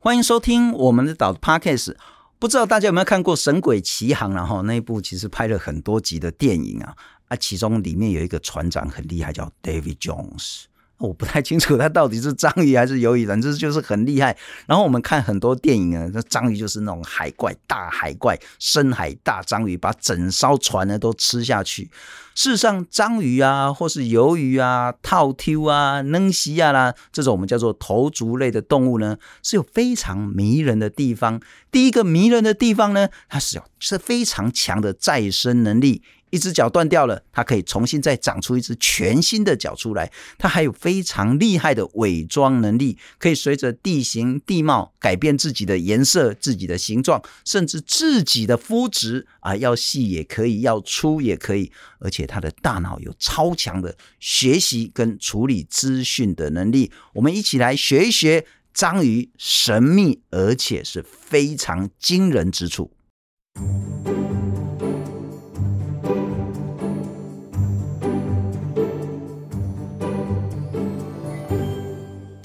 欢迎收听我们的岛的 Podcast。不知道大家有没有看过《神鬼奇航》然后那一部其实拍了很多集的电影啊啊，其中里面有一个船长很厉害，叫 David Jones。我不太清楚它到底是章鱼还是鱿鱼，反正就是很厉害。然后我们看很多电影啊，那章鱼就是那种海怪、大海怪、深海大章鱼，把整艘船呢都吃下去。事实上，章鱼啊，或是鱿鱼啊、套 Q 啊、能西啊啦，这种我们叫做头足类的动物呢，是有非常迷人的地方。第一个迷人的地方呢，它是有是非常强的再生能力。一只脚断掉了，它可以重新再长出一只全新的脚出来。它还有非常厉害的伪装能力，可以随着地形地貌改变自己的颜色、自己的形状，甚至自己的肤质啊，要细也可以，要粗也可以。而且它的大脑有超强的学习跟处理资讯的能力。我们一起来学一学章鱼神秘而且是非常惊人之处。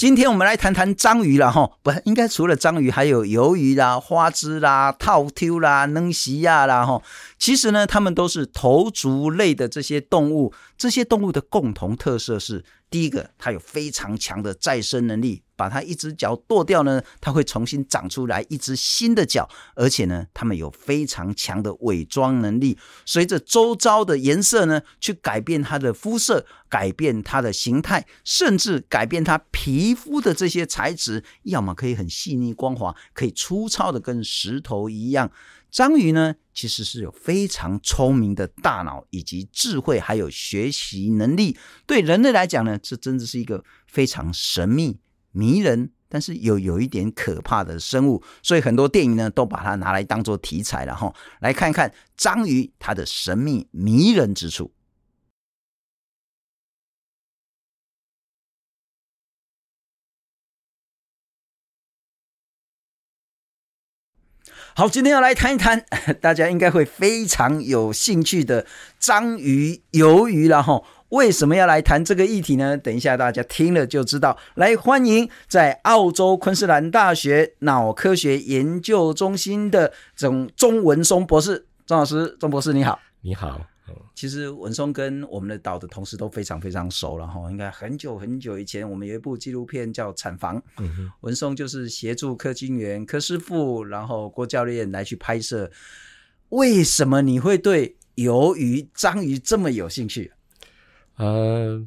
今天我们来谈谈章鱼了哈，不应该除了章鱼，还有鱿鱼啦、花枝啦、套丢啦、能西亚啦哈。其实呢，它们都是头足类的这些动物。这些动物的共同特色是：第一个，它有非常强的再生能力。把它一只脚剁掉呢，它会重新长出来一只新的脚，而且呢，它们有非常强的伪装能力，随着周遭的颜色呢，去改变它的肤色，改变它的形态，甚至改变它皮肤的这些材质，要么可以很细腻光滑，可以粗糙的跟石头一样。章鱼呢，其实是有非常聪明的大脑以及智慧，还有学习能力。对人类来讲呢，这真的是一个非常神秘。迷人，但是又有一点可怕的生物，所以很多电影呢都把它拿来当做题材了哈。来看一看章鱼它的神秘迷人之处。好，今天要来谈一谈 大家应该会非常有兴趣的章鱼、鱿鱼了哈。为什么要来谈这个议题呢？等一下大家听了就知道。来，欢迎在澳洲昆士兰大学脑科学研究中心的钟钟文松博士，钟老师，钟博士你好。你好。其实文松跟我们的岛的同事都非常非常熟了哈，应该很久很久以前，我们有一部纪录片叫《产房》，嗯，文松就是协助柯金元柯师傅，然后郭教练来去拍摄。为什么你会对鱿鱼、章鱼这么有兴趣？呃，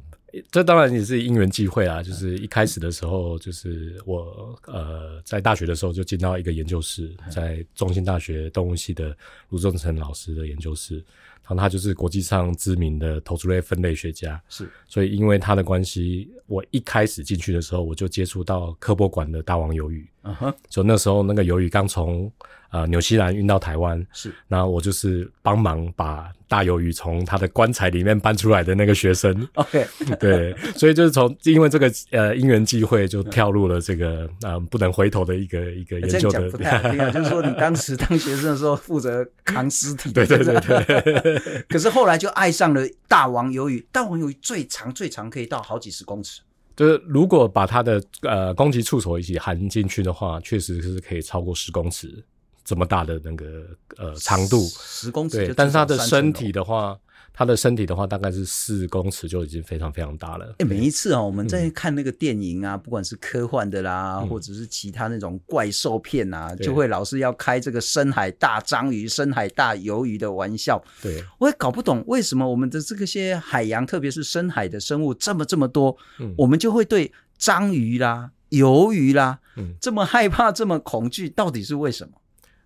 这当然也是因缘际会啊。就是一开始的时候，就是我呃在大学的时候就进到一个研究室，在中心大学动物系的卢正成老师的研究室，然后他就是国际上知名的投足类分类学家。是，所以因为他的关系，我一开始进去的时候，我就接触到科博馆的大王鱿鱼。嗯哼，就那时候那个鱿鱼刚从。呃，纽西兰运到台湾是，然后我就是帮忙把大鱿鱼从他的棺材里面搬出来的那个学生。OK，对，所以就是从因为这个呃因缘际会，就跳入了这个呃不能回头的一个一个研究的。欸、不太好 听啊，就是说你当时当学生的时候负责扛尸体。对对对对。可是后来就爱上了大王鱿鱼，大王鱿鱼最长最长可以到好几十公尺。就是如果把它的呃攻击触手一起含进去的话，确实是可以超过十公尺。这么大的那个呃长度十公尺，对，但是它的身体的话，它的身体的话大概是四公尺就已经非常非常大了。哎、欸，每一次啊、喔，我们在看那个电影啊，嗯、不管是科幻的啦，或者是其他那种怪兽片啊，嗯、就会老是要开这个深海大章鱼、深海大鱿鱼的玩笑。对，我也搞不懂为什么我们的这个些海洋，特别是深海的生物这么这么多，嗯、我们就会对章鱼啦、鱿鱼啦，嗯，这么害怕、这么恐惧，到底是为什么？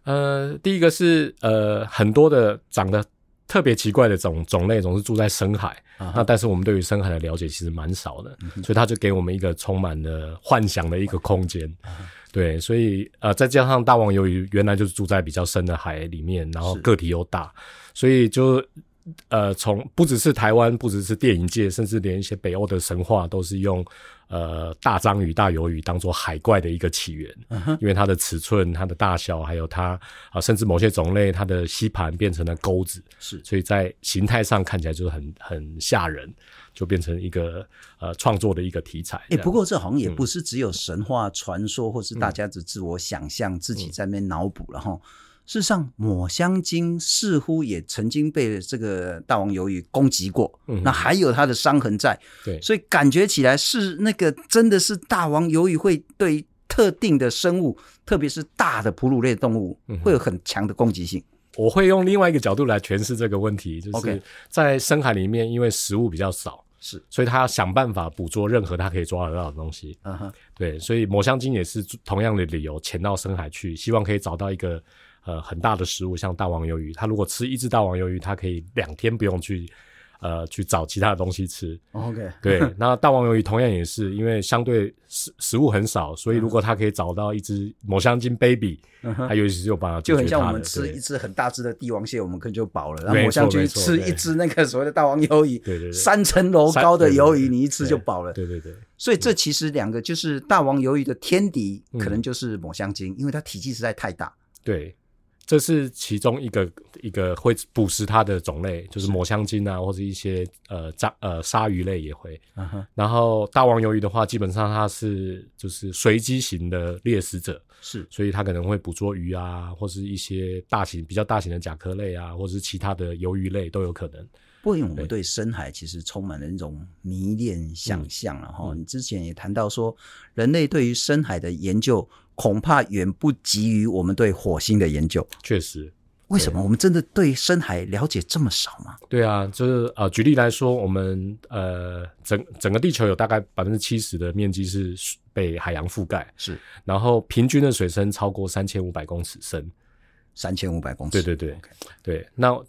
呃，第一个是呃，很多的长得特别奇怪的种种类，总是住在深海。Uh-huh. 那但是我们对于深海的了解其实蛮少的，uh-huh. 所以他就给我们一个充满了幻想的一个空间。Uh-huh. 对，所以呃，再加上大王鱿鱼原来就是住在比较深的海里面，然后个体又大，所以就呃，从不只是台湾，不只是电影界，甚至连一些北欧的神话都是用呃大章鱼、大鱿鱼当做海怪的一个起源，嗯、因为它的尺寸、它的大小，还有它啊、呃，甚至某些种类它的吸盘变成了钩子，是，所以在形态上看起来就是很很吓人，就变成一个呃创作的一个题材。哎、欸，不过这好像也不是只有神话传说，嗯、或是大家只自我想象、自己在那边脑补，然后。事实上，抹香鲸似乎也曾经被这个大王鱿鱼攻击过，嗯、那还有它的伤痕在。对，所以感觉起来是那个真的是大王鱿鱼会对特定的生物，特别是大的哺乳类动物，嗯、会有很强的攻击性。我会用另外一个角度来诠释这个问题，就是在深海里面，因为食物比较少，是，所以他要想办法捕捉任何他可以抓得到的东西。嗯哼，对，所以抹香鲸也是同样的理由潜到深海去，希望可以找到一个。呃，很大的食物，像大王鱿鱼，它如果吃一只大王鱿鱼，它可以两天不用去，呃，去找其他的东西吃。OK，对，那大王鱿鱼同样也是，因为相对食食物很少，所以如果它可以找到一只抹香鲸 baby，它尤其是有办法，就很像我们吃一只很大只的帝王蟹，我们可能就饱了。然后抹香鲸吃一只那个所谓的大王鱿鱼，对对对，三层楼高的鱿鱼，你一吃就饱了。对对对，所以这其实两个就是大王鱿鱼的天敌，可能就是抹香鲸，因为它体积实在太大。对。这是其中一个一个会捕食它的种类，就是抹香鲸啊，或者一些呃鲨呃鲨鱼类也会。Uh huh. 然后大王鱿鱼的话，基本上它是就是随机型的猎食者，是，所以它可能会捕捉鱼啊，或是一些大型比较大型的甲壳类啊，或者是其他的鱿鱼类都有可能。不过，我们对深海其实充满了那种迷恋想象，然后、嗯、你之前也谈到说，人类对于深海的研究恐怕远不及于我们对火星的研究。确实，为什么？我们真的对深海了解这么少吗？对啊，就是呃，举例来说，我们呃，整整个地球有大概百分之七十的面积是被海洋覆盖，是，然后平均的水深超过三千五百公尺深，三千五百公尺，对对对。对，那。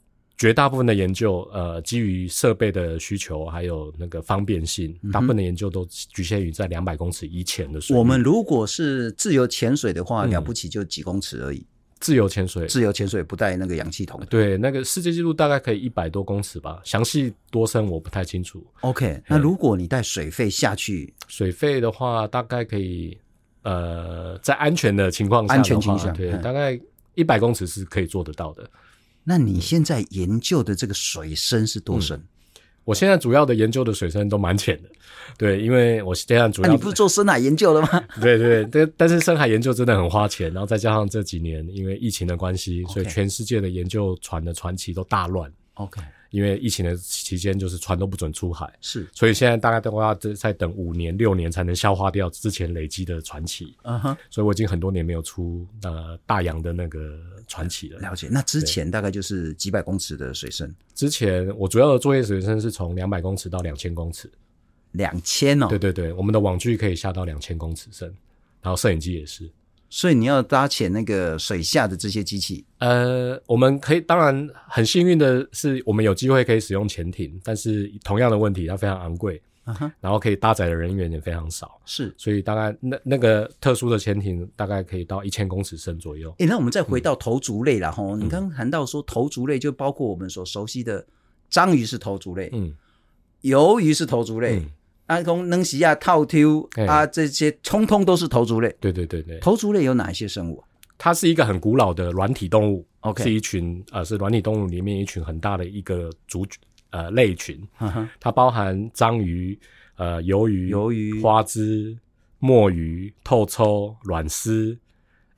绝大部分的研究，呃，基于设备的需求，还有那个方便性，大部分的研究都局限于在两百公尺以前的水。我们如果是自由潜水的话，嗯、了不起就几公尺而已。自由潜水，自由潜水不带那个氧气筒。对，那个世界纪录大概可以一百多公尺吧，详细多深我不太清楚。OK，嗯、那如果你带水费下去，水费的话大概可以，呃，在安全的情况下，安全情况下，对，嗯、大概一百公尺是可以做得到的。那你现在研究的这个水深是多深？嗯，我现在主要的研究的水深都蛮浅的，对，因为我现在主要，啊，你不是做深海研究的吗？对对对，但是深海研究真的很花钱，然后再加上这几年因为疫情的关系所以全世界的研究船的船期都大乱。OK。因为疫情的期间，就是船都不准出海，是，所以现在大概都要再再等五年六年才能消化掉之前累积的船期。嗯哼，所以我已经很多年没有出呃大洋的那个船期了。了解，那之前大概就是几百公尺的水深。之前我主要的作业水深是从两百公尺到两千公尺。两千哦？对对对，我们的网具可以下到两千公尺深，然后摄影机也是。所以你要搭潜那个水下的这些机器，呃，我们可以，当然很幸运的是，我们有机会可以使用潜艇，但是同样的问题，它非常昂贵，uh huh. 然后可以搭载的人员也非常少，是，所以大概那那个特殊的潜艇大概可以到一千公尺深左右。诶、欸，那我们再回到头足类了哈，嗯、你刚刚谈到说头足类就包括我们所熟悉的章鱼是头足类，嗯，鱿鱼是头足类。嗯阿公、能西亚、套丢啊，这些通通都是头足类。对对对对，头足类有哪一些生物？它是一个很古老的软体动物，Okay. 是一群呃，是软体动物里面一群很大的一个族呃类群。Uh huh. 它包含章鱼、呃鱿鱼、鱿鱼、花枝、墨鱼、透抽、卵丝、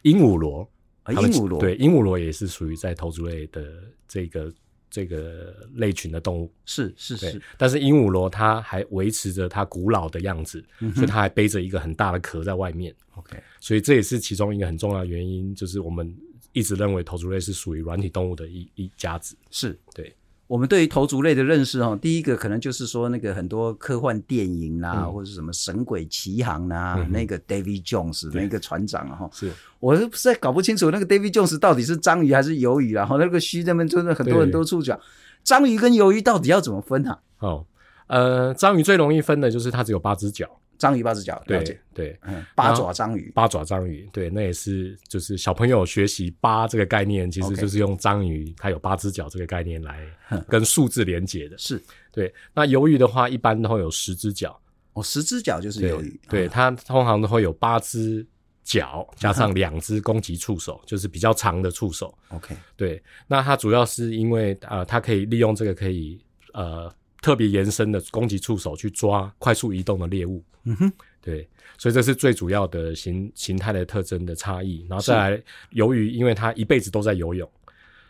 鹦鹉螺。鹦鹉螺对，鹦鹉螺也是属于在头足类的这个。这个类群的动物是是是，但是鹦鹉螺它还维持着它古老的样子，嗯、所以它还背着一个很大的壳在外面。OK，所以这也是其中一个很重要的原因，就是我们一直认为头足类是属于软体动物的一一家子。是对。我们对于头足类的认识哦，第一个可能就是说那个很多科幻电影啦，嗯、或者是什么《神鬼奇航》啦，嗯、那个 David Jones 那个船长哈，是。我实在搞不清楚那个 David Jones 到底是章鱼还是鱿鱼，然后那个须那边真的很多人都触角，章鱼跟鱿鱼到底要怎么分啊？哦，呃，章鱼最容易分的就是它只有八只脚，章鱼八只脚，了解对对，嗯，八爪章鱼，八爪章鱼，对，那也是就是小朋友学习八这个概念，其实就是用章鱼它有八只脚这个概念来跟数字连接的。是对，那鱿鱼的话，一般都会有十只脚。哦，十只脚就是鱿鱼，对，对，它通常都会有八只脚 加上两只攻击触手，就是比较长的触手。OK，对，那它主要是因为呃，它可以利用这个可以呃。特别延伸的攻击触手去抓快速移动的猎物，嗯哼，对，所以这是最主要的形形态的特征的差异。然后再来，鱿鱼因为它一辈子都在游泳，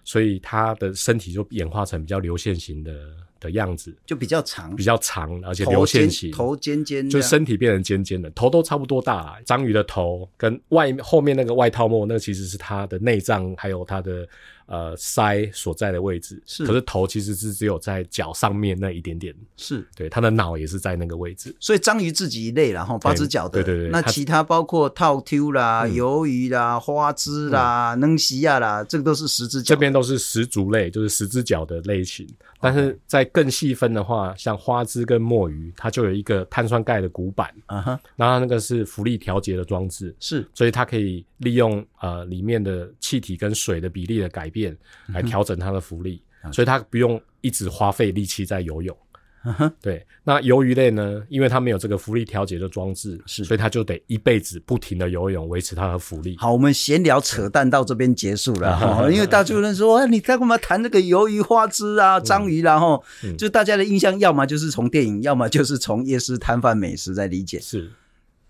所以它的身体就演化成比较流线型的的样子，就比较长，比较长，而且流线型，头尖尖，就身体变成尖尖的，头都差不多大。章鱼的头跟外后面那个外套膜，那其实是它的内脏，还有它的。呃，鳃所在的位置是，可是头其实是只有在脚上面那一点点，是。对，它的脑也是在那个位置。所以章鱼自己一类，然后八只脚的，对对对。那其他包括套 Q 啦、鱿鱼啦、花枝啦、能西亚啦，这个都是十只脚。这边都是十足类，就是十只脚的类型。但是在更细分的话，像花枝跟墨鱼，它就有一个碳酸钙的骨板，啊哈，然后那个是浮力调节的装置，是，所以它可以利用呃里面的气体跟水的比例的改变来调整它的浮力，嗯，所以它不用一直花费力气在游泳。Uh-huh. 对，那鱿鱼类呢？因为它没有这个浮力调节的装置，是，所以它就得一辈子不停的游泳，维持它的浮力。好，我们闲聊扯淡到这边结束了 哈。因为大家人说，你在干嘛谈那个鱿鱼、花枝啊、章鱼，然后就大家的印象，要么就是从电影，要么就是从夜市摊贩美食在理解。是，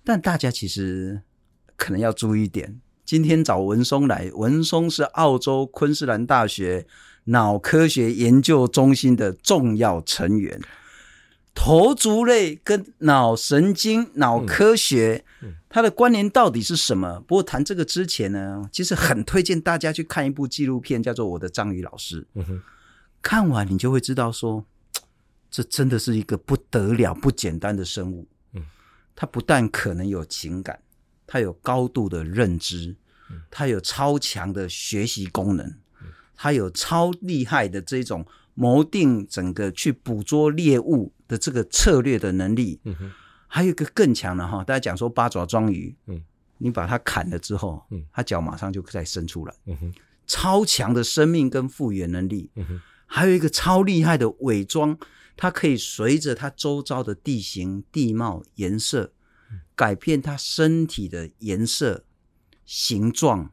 但大家其实可能要注意一点。今天找文松来，文松是澳洲昆士兰大学脑科学研究中心的重要成员。头足类跟脑神经、脑科学，它的关联到底是什么？不过谈这个之前呢，其实很推荐大家去看一部纪录片，叫做《我的章鱼老师》。看完你就会知道说，这真的是一个不得了、不简单的生物。它不但可能有情感，它有高度的认知，它有超强的学习功能，它有超厉害的这种谋定整个去捕捉猎物。的这个策略的能力，还有一个更强的哈，大家讲说八爪章鱼，嗯，你把它砍了之后，嗯，它脚马上就再伸出来，嗯哼，超强的生命跟复原能力，嗯哼，还有一个超厉害的伪装，它可以随着它周遭的地形、地貌、颜色，改变它身体的颜色、形状、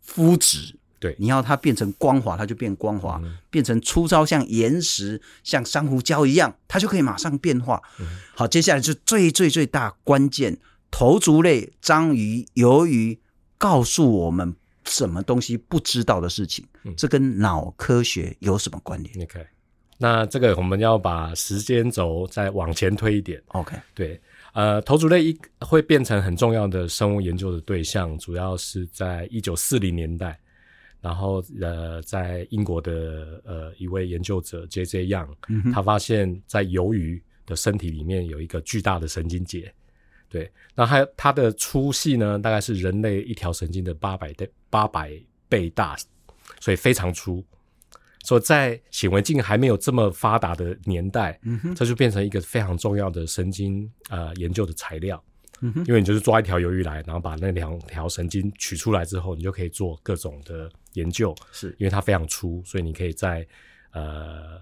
肤质。对，你要它变成光滑，它就变光滑；嗯、变成粗糙，像岩石、像珊瑚礁一样，它就可以马上变化。嗯、好，接下来是最最最大关键，头足类章鱼、鱿鱼，告诉我们什么东西不知道的事情？嗯、这跟脑科学有什么关联？OK，那这个我们要把时间轴再往前推一点。OK，对，呃，头足类一会变成很重要的生物研究的对象，主要是在一九四零年代。然后，呃，在英国的呃一位研究者 J.J. Young，嗯，他发现，在鱿鱼的身体里面有一个巨大的神经节，对，那它它的粗细呢，大概是人类一条神经的八百倍八百倍大，所以非常粗。所以在显微镜还没有这么发达的年代，嗯，这就变成一个非常重要的神经呃研究的材料。嗯，因为你就是抓一条鱿鱼来，然后把那两条神经取出来之后，你就可以做各种的研究。是因为它非常粗，所以你可以在呃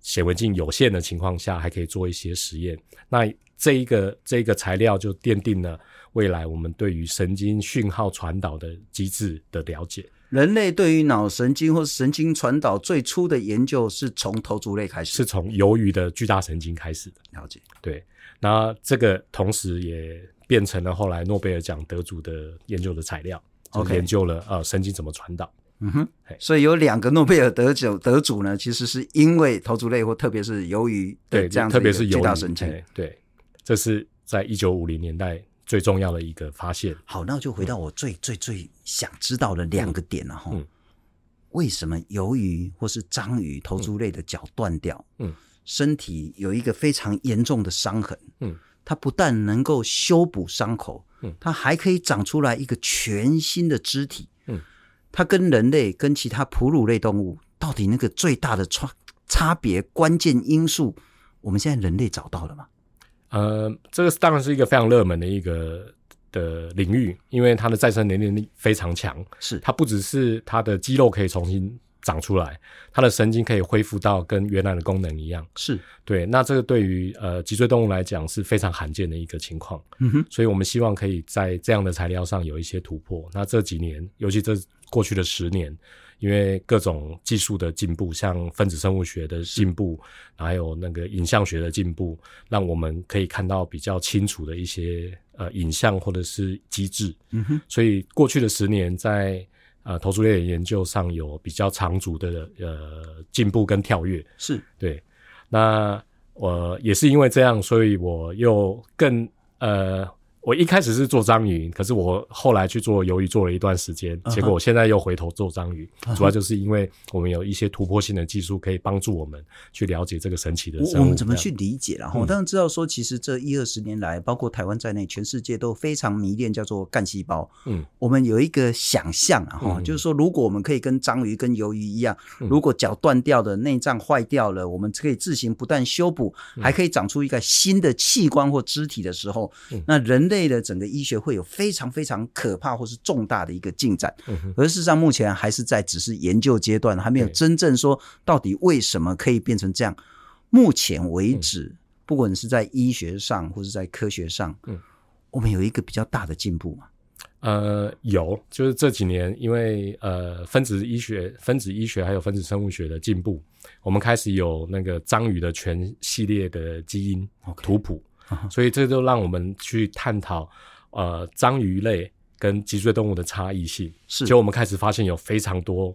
显微镜有限的情况下，还可以做一些实验。那这一个这一个材料就奠定了未来我们对于神经讯号传导的机制的了解。人类对于脑神经或神经传导最初的研究是从头足类开始，是从鱿鱼的巨大神经开始的。了解。对，那这个同时也。变成了后来诺贝尔奖得主的研究的材料，OK，研究了呃神经怎么传导。嗯哼，所以有两个诺贝尔得奖得主呢，其实是因为头足类或特别是鱿鱼对这样子的一个巨大神经对，对，这是在一九五零年代最重要的一个发现。好，那就回到我最、嗯、最最想知道的两个点了哈、嗯。为什么鱿鱼或是章鱼头足类的脚断掉？嗯，身体有一个非常严重的伤痕。嗯。它不但能够修补伤口，嗯，它还可以长出来一个全新的肢体，嗯，它跟人类、跟其他哺乳类动物到底那个最大的差差别关键因素，我们现在人类找到了吗？呃，这个当然是一个非常热门的一个的领域，因为它的再生能力非常强。是，它不只是它的肌肉可以重新长出来，它的神经可以恢复到跟原来的功能一样。是对，那这个对于呃脊椎动物来讲是非常罕见的一个情况。嗯哼，所以我们希望可以在这样的材料上有一些突破。那这几年，尤其这过去的十年。因为各种技术的进步，像分子生物学的进步，还有那个影像学的进步，让我们可以看到比较清楚的一些呃影像或者是机制。嗯哼，所以过去的十年在呃投资类的研究上有比较长足的呃进步跟跳跃。是对，那我也是因为这样，所以我又更呃。我一开始是做章鱼，可是我后来去做鱿鱼做了一段时间，结果我现在又回头做章鱼，uh -huh. 主要就是因为我们有一些突破性的技术可以帮助我们去了解这个神奇的生物。我们怎么去理解？然后我当然知道说，其实这一二十年来，包括台湾在内，全世界都非常迷恋叫做干细胞。嗯，我们有一个想象啊，哈，就是说，如果我们可以跟章鱼、跟鱿鱼一样，如果脚断掉的内脏坏掉了，我们可以自行不断修补，还可以长出一个新的器官或肢体的时候，那人。类的整个医学会有非常非常可怕或是重大的一个进展，而事实上目前还是在只是研究阶段，还没有真正说到底为什么可以变成这样。目前为止，不管是在医学上或是在科学上，嗯，我们有一个比较大的进步嘛？呃，有，就是这几年因为呃分子医学、分子医学还有分子生物学的进步，我们开始有那个章鱼的全系列的基因图谱。所以这就让我们去探讨，呃，章鱼类跟脊椎动物的差异性。是，就我们开始发现有非常多，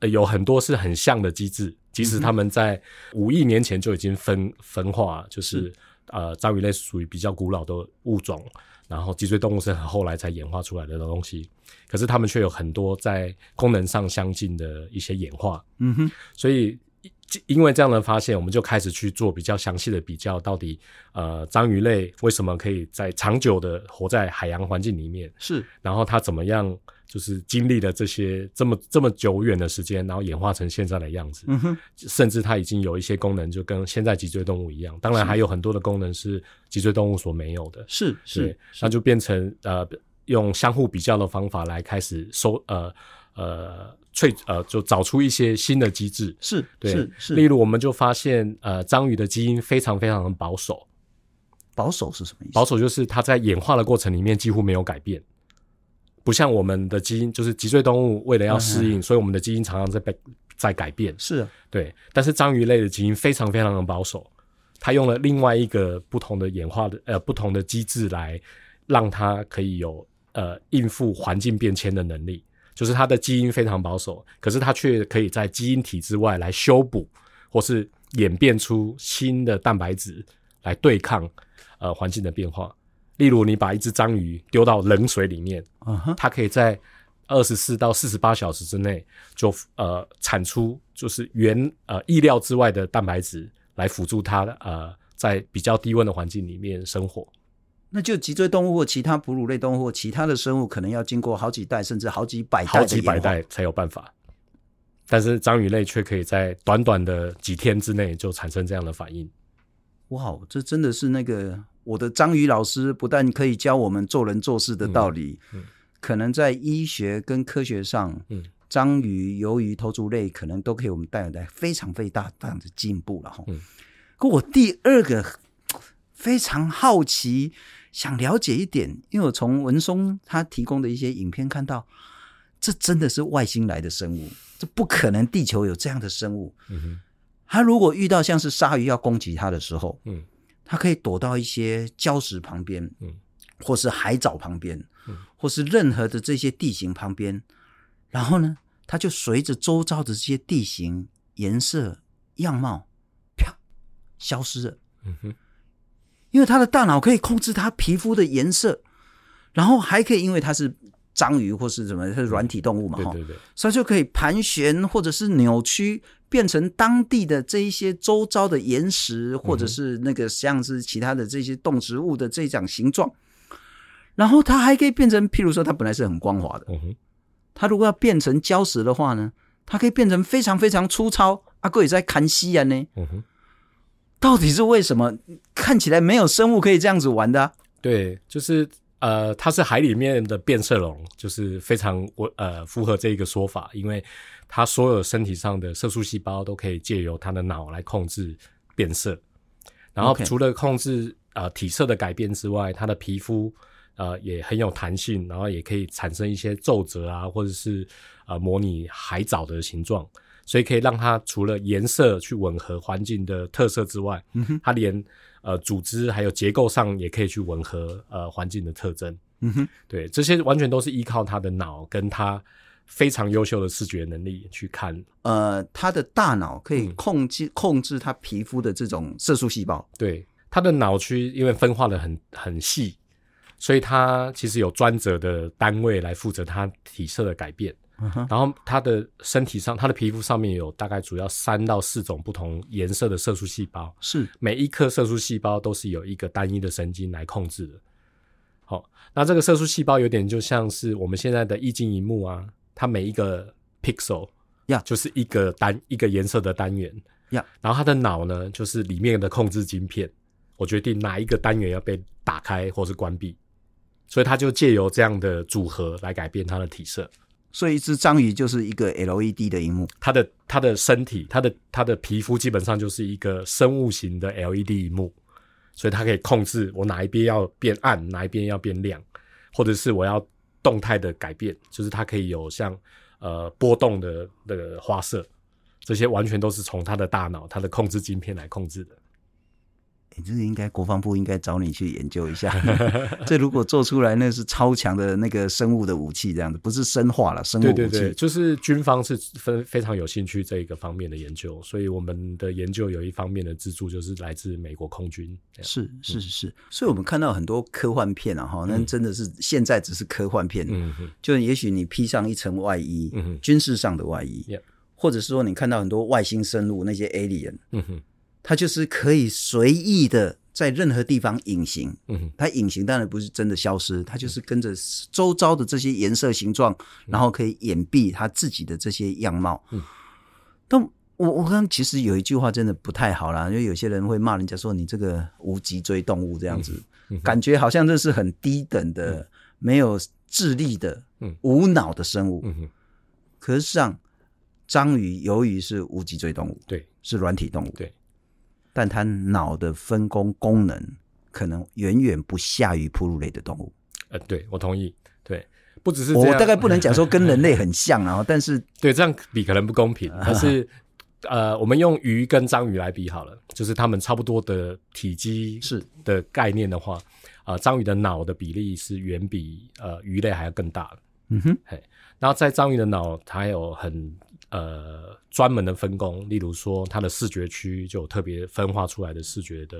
有很多是很像的机制，即使他们在五亿年前就已经分分化，就是，是呃，章鱼类属于比较古老的物种，然后脊椎动物是很后来才演化出来的东西，可是它们却有很多在功能上相近的一些演化。嗯哼，所以。因为这样的发现，我们就开始去做比较详细的比较，到底呃章鱼类为什么可以在长久的活在海洋环境里面？是，然后它怎么样，就是经历了这些这么这么久远的时间，然后演化成现在的样子。嗯哼，甚至它已经有一些功能，就跟现在脊椎动物一样。当然还有很多的功能是脊椎动物所没有的。是是，那就变成呃用相互比较的方法来开始收呃呃。萃呃，就找出一些新的机制，是对是是。例如，我们就发现，呃，章鱼的基因非常非常的保守。保守是什么意思？保守就是它在演化的过程里面几乎没有改变，不像我们的基因，就是脊椎动物为了要适应，嗯，所以我们的基因常常在被在改变。是啊，对。但是章鱼类的基因非常非常的保守，它用了另外一个不同的演化的呃不同的机制来让它可以有呃应付环境变迁的能力。就是它的基因非常保守，可是它却可以在基因体之外来修补，或是演变出新的蛋白质来对抗呃环境的变化。例如，你把一只章鱼丢到冷水里面，uh-huh. 它可以在二十四到四十八小时之内就呃产出就是原呃意料之外的蛋白质来辅助它呃在比较低温的环境里面生活。那就脊椎动物或其他哺乳类动物或其他的生物，可能要经过好几代甚至好几百代、好几百代才有办法。但是章鱼类却可以在短短的几天之内就产生这样的反应。哇，这真的是那个我的章鱼老师，不但可以教我们做人做事的道理，嗯嗯、可能在医学跟科学上，嗯，章鱼、鱿鱼、头足类可能都可以我们带来非常非常大大的进步了哈。嗯，可我第二个非常好奇。想了解一点，因为我从文松他提供的一些影片看到，这真的是外星来的生物，这不可能地球有这样的生物。嗯哼，他如果遇到像是鲨鱼要攻击他的时候，嗯，他可以躲到一些礁石旁边，嗯，或是海藻旁边，嗯，或是任何的这些地形旁边，然后呢，他就随着周遭的这些地形、颜色、样貌，啪，消失了。嗯哼。因为他的大脑可以控制他皮肤的颜色，然后还可以，因为它是章鱼或是什么，它是软体动物嘛，哈，对对对，所以就可以盘旋或者是扭曲，变成当地的这一些周遭的岩石，或者是那个像是其他的这些动植物的这种形状。然后它还可以变成，譬如说，它本来是很光滑的，它如果要变成礁石的话呢，它可以变成非常非常粗糙，阿哥也在看西啊呢。到底是为什么？看起来没有生物可以这样子玩的啊。对，就是呃，它是海里面的变色龙，就是非常我呃符合这一个说法，因为它所有身体上的色素细胞都可以借由它的脑来控制变色。然后除了控制呃体色的改变之外，它的皮肤呃也很有弹性，然后也可以产生一些皱褶啊，或者是呃模拟海藻的形状。所以可以让它除了颜色去吻合环境的特色之外，它连呃组织还有结构上也可以去吻合呃环境的特征。嗯哼，对，这些完全都是依靠他的脑跟他非常优秀的视觉能力去看。呃，他的大脑可以控制、嗯、控制他皮肤的这种色素细胞。对，他的脑区因为分化的很很细，所以他其实有专责的单位来负责他体色的改变。Uh. 然后它的身体上，它的皮肤上面有大概主要三到四种不同颜色的色素细胞，是每一颗色素细胞都是有一个单一的神经来控制的。好，那这个色素细胞有点就像是我们现在的液晶萤幕啊，它每一个 pixel 呀就是一个单.一个颜色的单元呀.然后它的脑呢就是里面的控制晶片，我决定哪一个单元要被打开或是关闭，所以它就借由这样的组合来改变它的体色。所以一只章鱼就是一个 LED 的荧幕，它的它的身体，它的它的皮肤基本上就是一个生物型的 LED 荧幕，所以它可以控制我哪一边要变暗，哪一边要变亮，或者是我要动态的改变，就是它可以有像呃波动的那个花色，这些完全都是从它的大脑、它的控制晶片来控制的。你这个应该国防部应该找你去研究一下，这如果做出来，那是超强的那个生物的武器，这样子不是生化了，生物武器。对对对，就是军方是非非常有兴趣这一个方面的研究，所以我们的研究有一方面的资助就是来自美国空军。是是是是，所以我们看到很多科幻片啊，哈，那真的是现在只是科幻片，嗯哼，就也许你披上一层外衣，嗯哼，军事上的外衣，或者是说你看到很多外星生物那些 alien，嗯哼。它就是可以随意的在任何地方隐形，嗯哼，它隐形当然不是真的消失，它就是跟着周遭的这些颜色形状，嗯、然后可以掩蔽它自己的这些样貌。嗯，但我我刚刚其实有一句话真的不太好啦，因为有些人会骂人家说你这个无脊椎动物这样子，嗯、感觉好像这是很低等的、嗯、没有智力的、嗯、无脑的生物。嗯哼，可是上章鱼、鱿鱼是无脊椎动物，对，是软体动物，对。但它脑的分工功能可能远远不下于哺乳类的动物。呃，对，我同意。对，不只是我大概不能讲说跟人类很像啊，但是对这样比可能不公平。但是 呃，我们用鱼跟章鱼来比好了，就是它们差不多的体积是的概念的话，啊、呃，章鱼的脑的比例是远比呃鱼类还要更大的。嗯哼，嘿，然后在章鱼的脑，它还有很。呃，专门的分工，例如说，它的视觉区就有特别分化出来的视觉的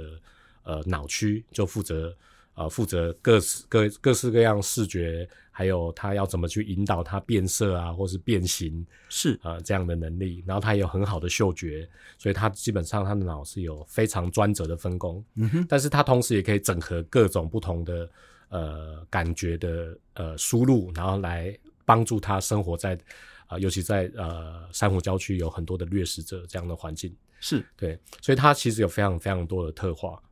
呃脑区，就负责呃负责各式各各式各样视觉，还有它要怎么去引导它变色啊，或是变形，是啊、呃、这样的能力。然后它也有很好的嗅觉，所以它基本上它的脑是有非常专责的分工。嗯哼，但是它同时也可以整合各种不同的呃感觉的呃输入，然后来帮助他生活在。啊、呃，尤其在呃珊瑚礁区有很多的掠食者这样的环境，是对，所以它其实有非常非常多的特化。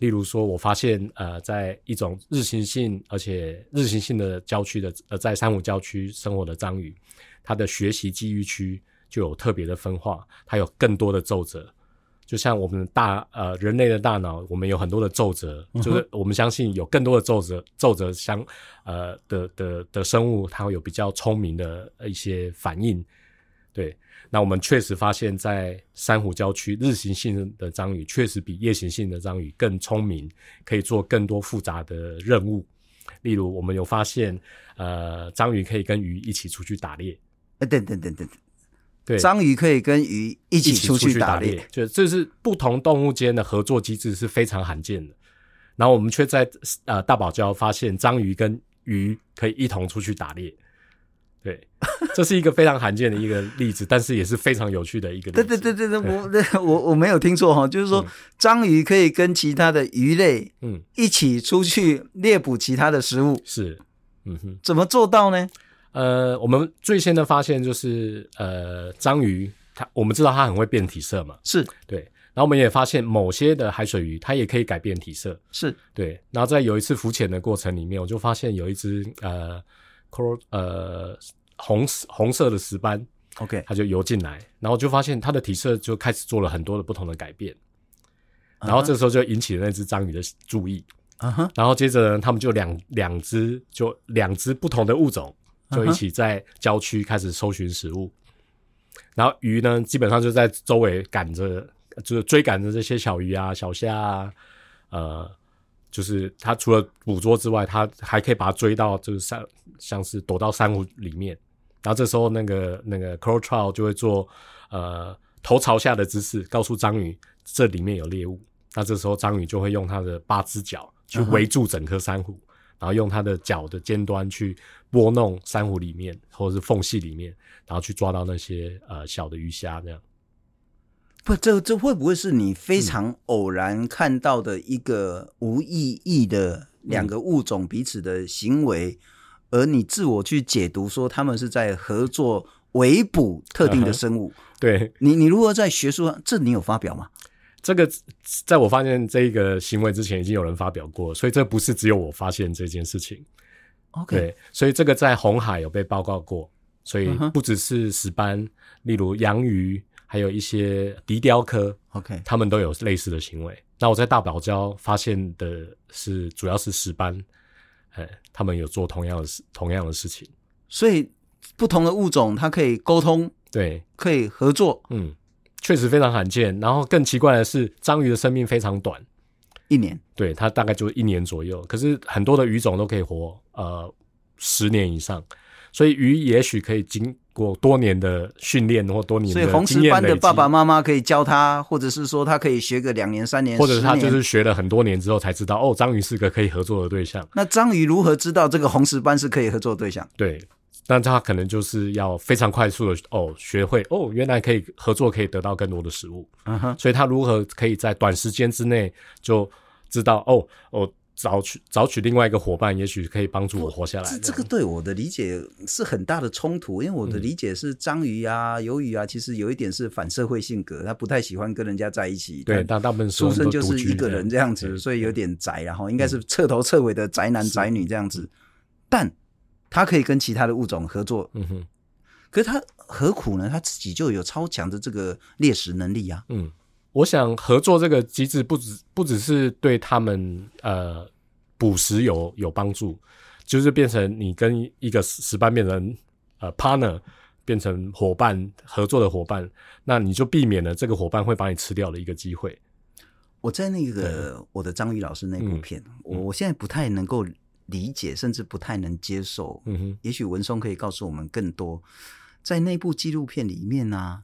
例如说，我发现呃，在一种日行性而且日行性的郊区的呃，在珊瑚礁区生活的章鱼，它的学习记忆区就有特别的分化，它有更多的皱褶。就像我们大呃人类的大脑，我们有很多的皱褶，嗯、就是我们相信有更多的皱褶，皱褶相呃的的的生物，它会有比较聪明的一些反应。对，那我们确实发现，在珊瑚礁区，日行性的章鱼确实比夜行性的章鱼更聪明，可以做更多复杂的任务。例如，我们有发现，呃，章鱼可以跟鱼一起出去打猎。呃，等等等等。对，章鱼可以跟鱼一起出去打猎，就这是不同动物间的合作机制是非常罕见的。然后我们却在呃大堡礁发现章鱼跟鱼可以一同出去打猎，对，这是一个非常罕见的一个例子，但是也是非常有趣的一个例子。对对对对对，我 我我没有听错哈，就是说章鱼可以跟其他的鱼类嗯。一起出去猎捕其他的食物，是，嗯哼，怎么做到呢？呃，我们最先的发现就是，呃，章鱼它我们知道它很会变体色嘛，是。对。然后我们也发现某些的海水鱼它也可以改变体色，是。对。然后在有一次浮潜的过程里面，我就发现有一只呃 coral 呃红红色的石斑，OK，它就游进来，然后就发现它的体色就开始做了很多的不同的改变，然后这时候就引起了那只章鱼的注意。啊哈，然后接着呢，他们就两两只就两只不同的物种，就一起在郊区开始搜寻食物。Uh -huh. 然后鱼呢，基本上就在周围赶着，就是追赶着这些小鱼啊、小虾啊，呃，就是它除了捕捉之外，它还可以把它追到，就是珊，像是躲到珊瑚里面。然后这时候，那个那个 crow trout 就会做呃头朝下的姿势，告诉章鱼这里面有猎物。那这时候，章鱼就会用它的八只脚。去围住整颗珊瑚，uh -huh. 然后用它的脚的尖端去拨弄珊瑚里面或者是缝隙里面，然后去抓到那些呃小的鱼虾这样。不，这这会不会是你非常偶然看到的一个无意义的两个物种彼此的行为，嗯、而你自我去解读说他们是在合作围捕特定的 生物？Uh. 对，你你如何在学术上，这你有发表吗？这个在我发现这个行为之前，已经有人发表过，所以这不是只有我发现这件事情。OK，对，所以这个在红海有被报告过，所以不只是石斑，例如洋鱼，还有一些笛雕科，OK，他们都有类似的行为。那我在大堡礁发现的是，主要是石斑，哎，他们有做同样的事，同样的事情。所以不同的物种，它可以沟通，对，可以合作，嗯。确实非常罕见，然后更奇怪的是，章鱼的生命非常短，一年，对，它大概就是一年左右。可是很多的鱼种都可以活呃十年以上，所以鱼也许可以经过多年的训练或多年的经验。所以红石斑的爸爸妈妈可以教他，或者是说他可以学个两年三年，或者是他就是学了很多年之后才知道哦，章鱼是个可以合作的对象。那章鱼如何知道这个红石斑是可以合作的对象？对。但他可能就是要非常快速的哦，学会哦，原来可以合作，可以得到更多的食物。所以他如何可以在短时间之内就知道哦，哦，找取找取另外一个伙伴，也许可以帮助我活下来。这这个对我的理解是很大的冲突，因为我的理解是章鱼啊、鱿鱼啊，其实有一点是反社会性格，他不太喜欢跟人家在一起。对，大大部分出生就是一个人这样子，所以有点宅，然后应该是彻头彻尾的宅男宅女这样子，但。他可以跟其他的物种合作，嗯哼，可是它何苦呢？它自己就有超强的这个猎食能力啊。嗯，我想合作这个机制不只不只是对他们呃捕食有有帮助，就是变成你跟一个石斑变成呃 partner，变成伙伴合作的伙伴，那你就避免了这个伙伴会把你吃掉的一个机会。我在那个我的章鱼老师那部片，嗯、我我现在不太能够。理解甚至不太能接受，嗯哼，也许文松可以告诉我们更多。在那部纪录片里面呢、啊，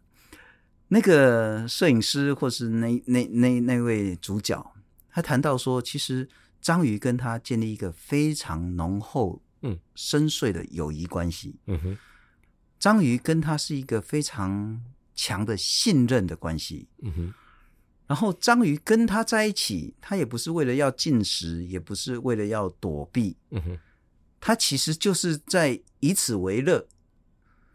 那个摄影师或是那那那那位主角，他谈到说，其实章鱼跟他建立一个非常浓厚、嗯深邃的友谊关系。嗯哼，章鱼跟他是一个非常强的信任的关系。嗯哼。然后章鱼跟他在一起，他也不是为了要进食，也不是为了要躲避，嗯哼，他其实就是在以此为乐，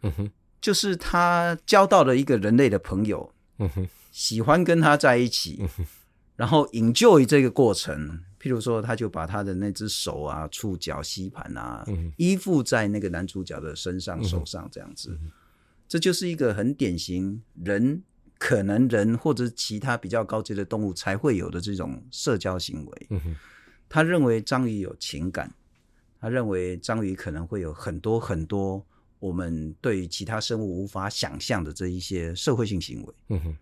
嗯哼，就是他交到了一个人类的朋友，嗯哼，喜欢跟他在一起，嗯哼，然后 enjoy 这个过程。譬如说，他就把他的那只手啊、触角、吸盘啊，嗯，依附在那个男主角的身上、手上这样子，嗯，这就是一个很典型人。可能人或者其他比较高级的动物才会有的这种社交行为。嗯，他认为章鱼有情感，他认为章鱼可能会有很多很多我们对其他生物无法想象的这一些社会性行为。嗯哼，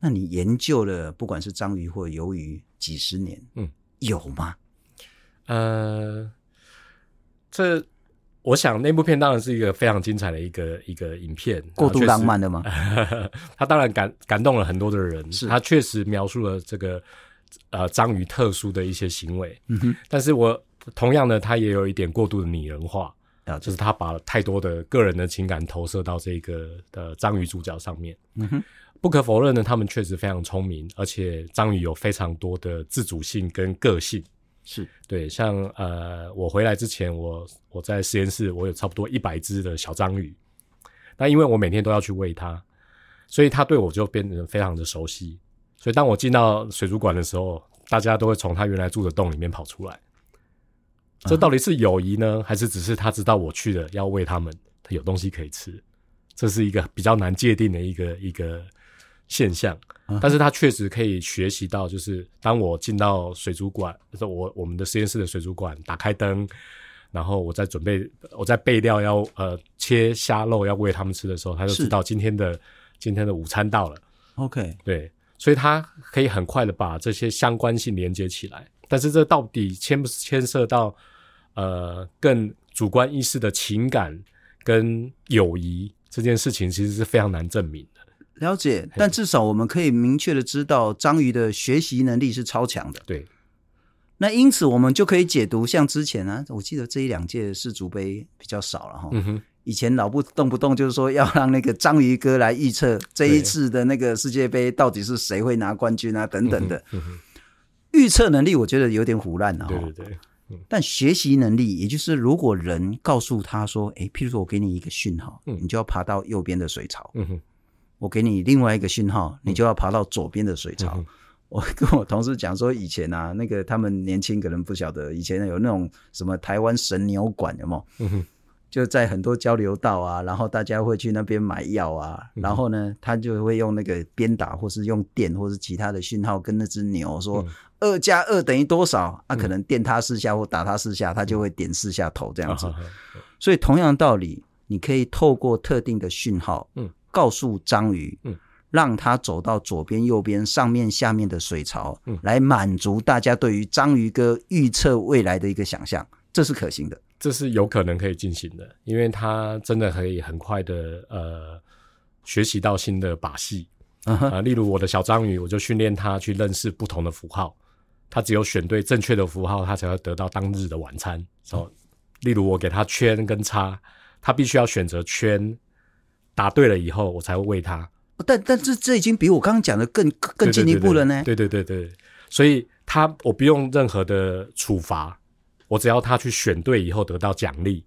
那你研究了不管是章鱼或鱿鱼几十年，嗯，有吗？呃，这。我想那部片当然是一个非常精彩的一个一个影片，过度浪漫的吗？他当然感感动了很多的人，是他确实描述了这个呃章鱼特殊的一些行为。嗯哼，但是我同样的，他也有一点过度的拟人化啊，就是他把太多的个人的情感投射到这个的章鱼主角上面。嗯哼，不可否认呢，他们确实非常聪明，而且章鱼有非常多的自主性跟个性。是对，像呃，我回来之前，我我在实验室，我有差不多一百只的小章鱼。那因为我每天都要去喂它，所以它对我就变得非常的熟悉。所以当我进到水族馆的时候，大家都会从它原来住的洞里面跑出来。这到底是友谊呢，还是只是他知道我去了要喂它们，它有东西可以吃？这是一个比较难界定的一个一个现象。但是他确实可以学习到，就是当我进到水族馆，就是我我们的实验室的水族馆打开灯，然后我在准备我在备料要呃切虾肉要喂他们吃的时候，他就知道今天的今天的午餐到了。OK，对，所以他可以很快的把这些相关性连接起来。但是这到底牵不牵涉到呃更主观意识的情感跟友谊这件事情，其实是非常难证明的。了解，但至少我们可以明确的知道章鱼的学习能力是超强的。对，那因此我们就可以解读，像之前啊，我记得这一两届世足杯比较少了哈。以前老不动不动就是说要让那个章鱼哥来预测这一次的那个世界杯到底是谁会拿冠军啊等等的。预测能力我觉得有点唬烂了哈。对对对。但学习能力，也就是如果人告诉他说，诶，譬如说我给你一个讯号，你就要爬到右边的水槽。嗯哼。我给你另外一个讯号，你就要爬到左边的水槽。嗯、我跟我同事讲说，以前啊，那个他们年轻可能不晓得，以前有那种什么台湾神牛馆，有没有？嗯哼，就在很多交流道啊，然后大家会去那边买药啊，嗯、然后呢，他就会用那个鞭打，或是用电，或是其他的讯号，跟那只牛说二加二等于多少？啊，可能电它四下或打它四下，它就会点四下头这样子。嗯、所以同样道理，你可以透过特定的讯号，嗯。告诉章鱼，嗯，让他走到左边、右边、上面、下面的水槽，嗯，来满足大家对于章鱼哥预测未来的一个想象，这是可行的，这是有可能可以进行的，因为它真的可以很快的呃学习到新的把戏。啊、呃，例如我的小章鱼，我就训练它去认识不同的符号，它只有选对正确的符号，它才会得到当日的晚餐。哦，例如我给它圈跟叉，它必须要选择圈。答对了以后，我才会喂它。但但这这已经比我刚刚讲的更更进一步了呢。对对对对，所以他我不用任何的处罚，我只要他去选对以后得到奖励，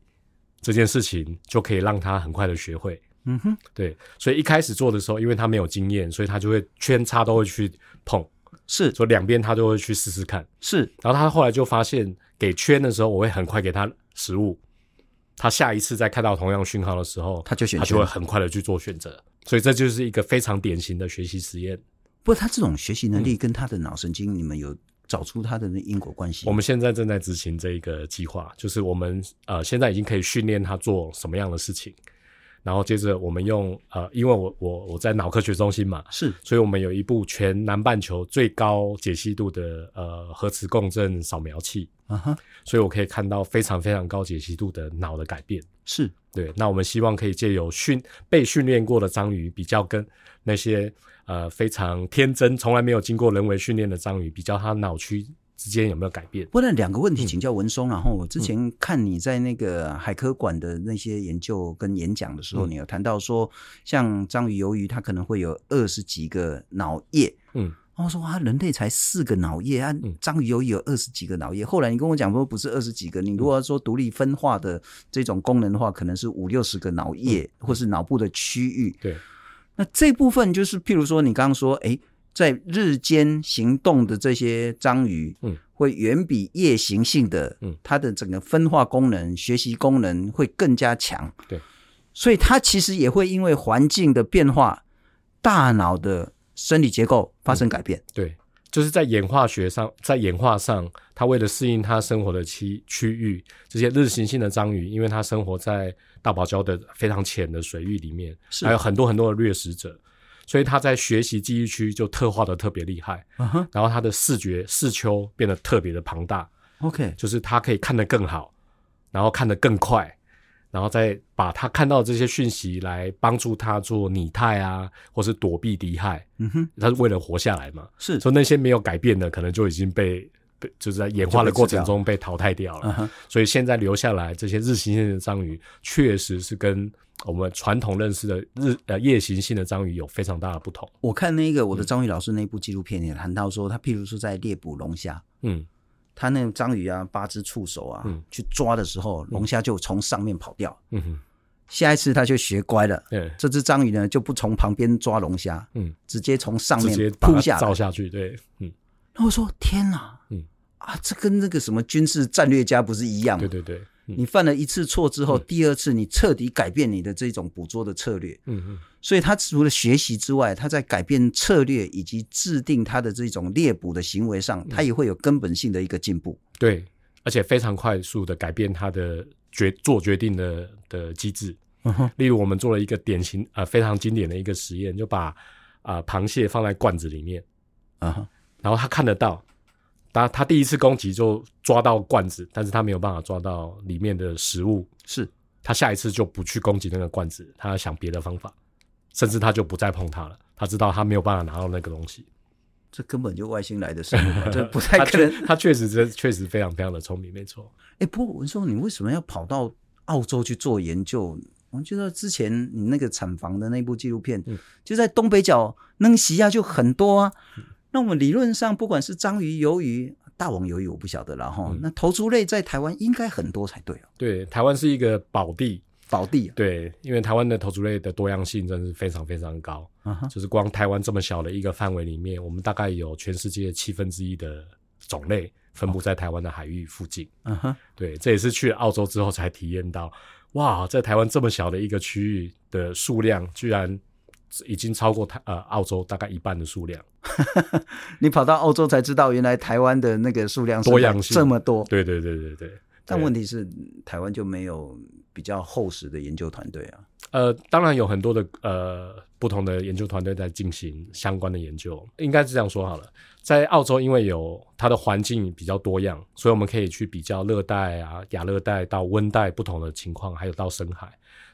这件事情就可以让他很快的学会。嗯哼，对。所以一开始做的时候，因为他没有经验，所以他就会圈叉都会去碰，是，所以两边他都会去试试看。是，然后他后来就发现，给圈的时候，我会很快给他食物。他下一次再看到同样讯号的时候，他就选，他就会很快的去做选择，所以这就是一个非常典型的学习实验。不过，他这种学习能力跟他的脑神经，你们有找出他的那因果关系？我们现在正在执行这一个计划，就是我们呃现在已经可以训练他做什么样的事情。然后接着我们用呃，因为我我我在脑科学中心嘛，是，所以我们有一部全南半球最高解析度的呃核磁共振扫描器，啊哈，所以我可以看到非常非常高解析度的脑的改变，是对。那我们希望可以借由训被训练过的章鱼，比较跟那些呃非常天真、从来没有经过人为训练的章鱼，比较它脑区。之间有没有改变？不然两个问题请教文松。嗯、然后我之前看你在那个海科馆的那些研究跟演讲的时候，嗯、你有谈到说，像章鱼、鱿鱼，它可能会有二十几个脑叶。嗯，然后说啊，人类才四个脑叶啊，章鱼、鱿鱼有二十几个脑叶。后来你跟我讲说，不是二十几个，你如果要说独立分化的这种功能的话，可能是五六十个脑叶，嗯、或是脑部的区域。对，那这部分就是譬如说，你刚刚说，哎。在日间行动的这些章鱼，嗯，会远比夜行性的，嗯，它的整个分化功能、学习功能会更加强。对，所以它其实也会因为环境的变化，大脑的生理结构发生改变。嗯，对，就是在演化学上，在演化上，它为了适应它生活的区区域，这些日行性的章鱼，因为它生活在大堡礁的非常浅的水域里面，是还有很多很多的掠食者。所以他在学习记忆区就特化的特别厉害，uh huh. 然后他的视觉视丘变得特别的庞大。OK，就是他可以看得更好，然后看得更快，然后再把他看到的这些讯息来帮助他做拟态啊，或是躲避敌害。嗯哼、uh，huh. 他是为了活下来嘛。是，所以那些没有改变的，可能就已经被被就是在演化的过程中被淘汰掉了。Uh huh. 所以现在留下来这些日行性的章鱼，确实是跟。我们传统认识的日呃夜行性的章鱼有非常大的不同。我看那个我的章鱼老师那部纪录片也谈到说，他譬如说在猎捕龙虾，嗯，他那个章鱼啊，八只触手啊，嗯，去抓的时候，龙虾就从上面跑掉，嗯哼，下一次他就学乖了，对，这只章鱼呢就不从旁边抓龙虾，嗯，直接从上面扑下照下去，对，嗯。那我说天哪，嗯。啊，这跟那个什么军事战略家不是一样吗？对对对。嗯、你犯了一次错之后，嗯、第二次你彻底改变你的这种捕捉的策略。嗯嗯。所以他除了学习之外，他在改变策略以及制定他的这种猎捕的行为上，他也会有根本性的一个进步。对，而且非常快速的改变他的决做决定的的机制。嗯哼。例如，我们做了一个典型啊、呃、非常经典的一个实验，就把啊、呃、螃蟹放在罐子里面，啊哈，然后他看得到。他他第一次攻击就抓到罐子，但是他没有办法抓到里面的食物。是，他下一次就不去攻击那个罐子，他要想别的方法，甚至他就不再碰它了。他知道他没有办法拿到那个东西，这根本就外星来的生物，这不太可能。他确实真确实非常非常的聪明，没错。哎，不过我说你为什么要跑到澳洲去做研究？我觉得之前你那个产房的那部纪录片，嗯、就在东北角，能西亚就很多啊。嗯那我们理论上，不管是章鱼、鱿鱼、大王鱿鱼，我不晓得了哈。嗯、那头足类在台湾应该很多才对哦。对，台湾是一个宝地，宝地、啊。对，因为台湾的头足类的多样性真的是非常非常高。Uh huh、就是光台湾这么小的一个范围里面，我们大概有全世界七分之一的种类分布在台湾的海域附近。嗯哼、uh，huh、对，这也是去澳洲之后才体验到，哇，在台湾这么小的一个区域的数量，居然。已经超过台呃澳洲大概一半的数量，你跑到澳洲才知道，原来台湾的那个数量多样性这么多。对对对对对。但问题是，台湾就没有比较厚实的研究团队啊。呃，当然有很多的呃不同的研究团队在进行相关的研究。应该是这样说好了，在澳洲因为有它的环境比较多样，所以我们可以去比较热带啊、亚热带到温带不同的情况，还有到深海。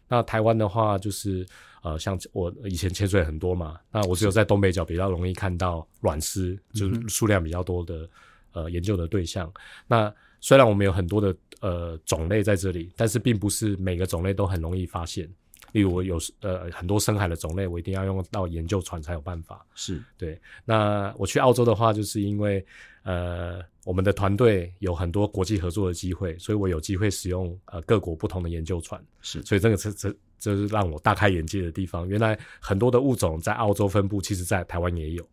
那台湾的话，就是呃，像我以前潜水很多嘛，那我只有在东北角比较容易看到卵丝，就是数量比较多的呃研究的对象。那虽然我们有很多的呃种类在这里，但是并不是每个种类都很容易发现。例如我有呃很多深海的种类，我一定要用到研究船才有办法。是对。那我去澳洲的话，就是因为呃我们的团队有很多国际合作的机会，所以我有机会使用呃各国不同的研究船。是，所以这个这这这是让我大开眼界的地方。原来很多的物种在澳洲分布，其实在台湾也有。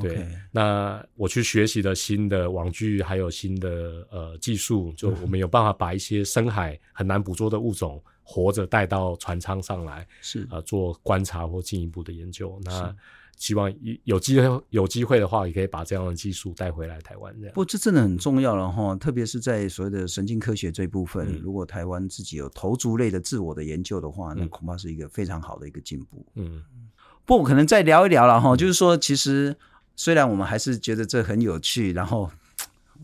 对.那我去学习了新的网具，还有新的呃技术，就我们有办法把一些深海很难捕捉的物种活着带到船舱上来，是呃做观察或进一步的研究。那希望有机会有机会的话，也可以把这样的技术带回来台湾。这样，不这真的很重要了哈，特别是在所谓的神经科学这一部分，嗯、如果台湾自己有头足类的自我的研究的话，那恐怕是一个非常好的一个进步。嗯，不过可能再聊一聊了哈，嗯、就是说其实。虽然我们还是觉得这很有趣，然后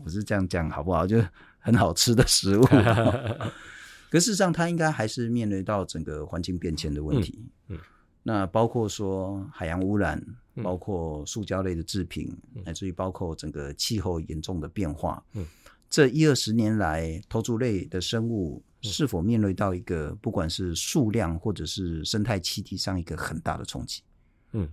我是这样讲好不好？就很好吃的食物，可事实上它应该还是面对到整个环境变迁的问题。嗯，嗯那包括说海洋污染，包括塑胶类的制品，嗯、乃至于包括整个气候严重的变化。嗯，这一二十年来，头足类的生物是否面对到一个不管是数量或者是生态栖地上一个很大的冲击？嗯。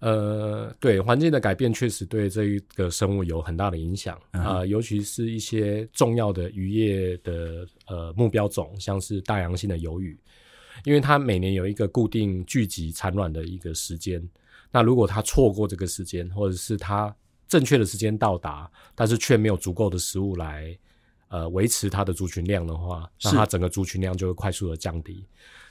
呃，对，环境的改变确实对这一个生物有很大的影响啊、uh 尤其是一些重要的渔业的呃目标种，像是大洋性的鱿鱼，因为它每年有一个固定聚集产卵的一个时间，那如果它错过这个时间，或者是它正确的时间到达，但是却没有足够的食物来呃维持它的族群量的话，那它整个族群量就会快速的降低。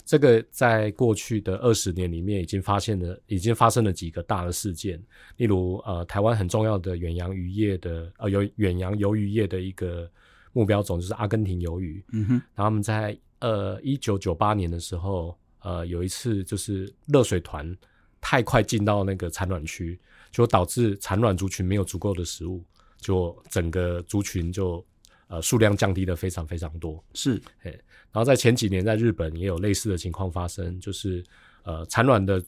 这个在过去的二十年里面，已经发现了，已经发生了几个大的事件。例如，呃，台湾很重要的远洋渔业的，呃，有远洋鱿鱼业的一个目标种就是阿根廷鱿鱼。嗯哼。然后他们在呃一九九八年的时候，呃，有一次就是热水团太快进到那个产卵区，就导致产卵族群没有足够的食物，就整个族群就呃数量降低的非常非常多。是，哎。然后在前几年，在日本也有类似的情况发生，就是呃，产卵的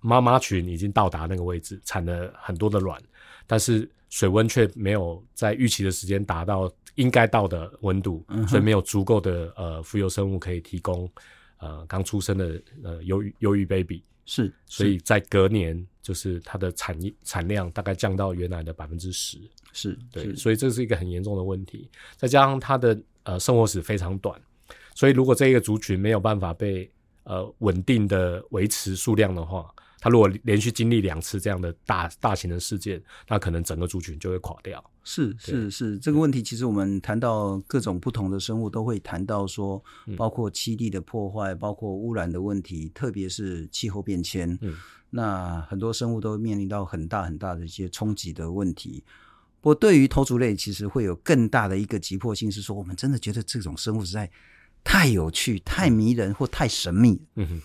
妈妈群已经到达那个位置，产了很多的卵，但是水温却没有在预期的时间达到应该到的温度，嗯、所以没有足够的呃浮游生物可以提供呃刚出生的呃鱿鱼鱿鱼 baby，是，所以在隔年就是它的产产量大概降到原来的百分之十，是对，所以这是一个很严重的问题，再加上它的呃生活史非常短。所以如果这一个族群没有办法被呃稳定的维持数量的话，它如果连续经历两次这样的大大型的事件，那可能整个族群就会垮掉。是是是，这个问题其实我们谈到各种不同的生物，都会谈到说，包括栖地的破坏，包括污染的问题，特别是气候变迁。嗯，那很多生物都面临到很大很大的一些冲击的问题。不过，对于头足类，其实会有更大的一个急迫性，是说我们真的觉得这种生物实在太有趣、太迷人或太神秘。嗯哼，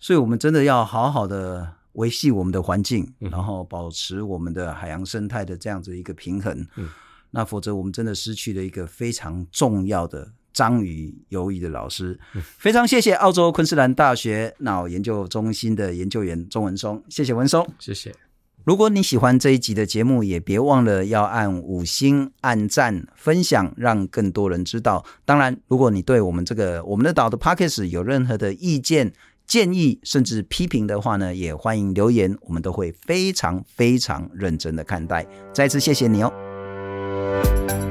所以我们真的要好好的。维系我们的环境，然后保持我们的海洋生态的这样子一个平衡。嗯，那否则我们真的失去了一个非常重要的章鱼游鱼的老师。嗯，非常谢谢澳洲昆士兰大学脑研究中心的研究员钟文松，谢谢文松，谢谢。如果你喜欢这一集的节目，也别忘了要按五星、按赞、分享，让更多人知道。当然，如果你对我们这个我们的岛的 Podcast 有任何的意见，建议甚至批评的话呢也欢迎留言我们都会非常非常认真的看待。再次谢谢你哦。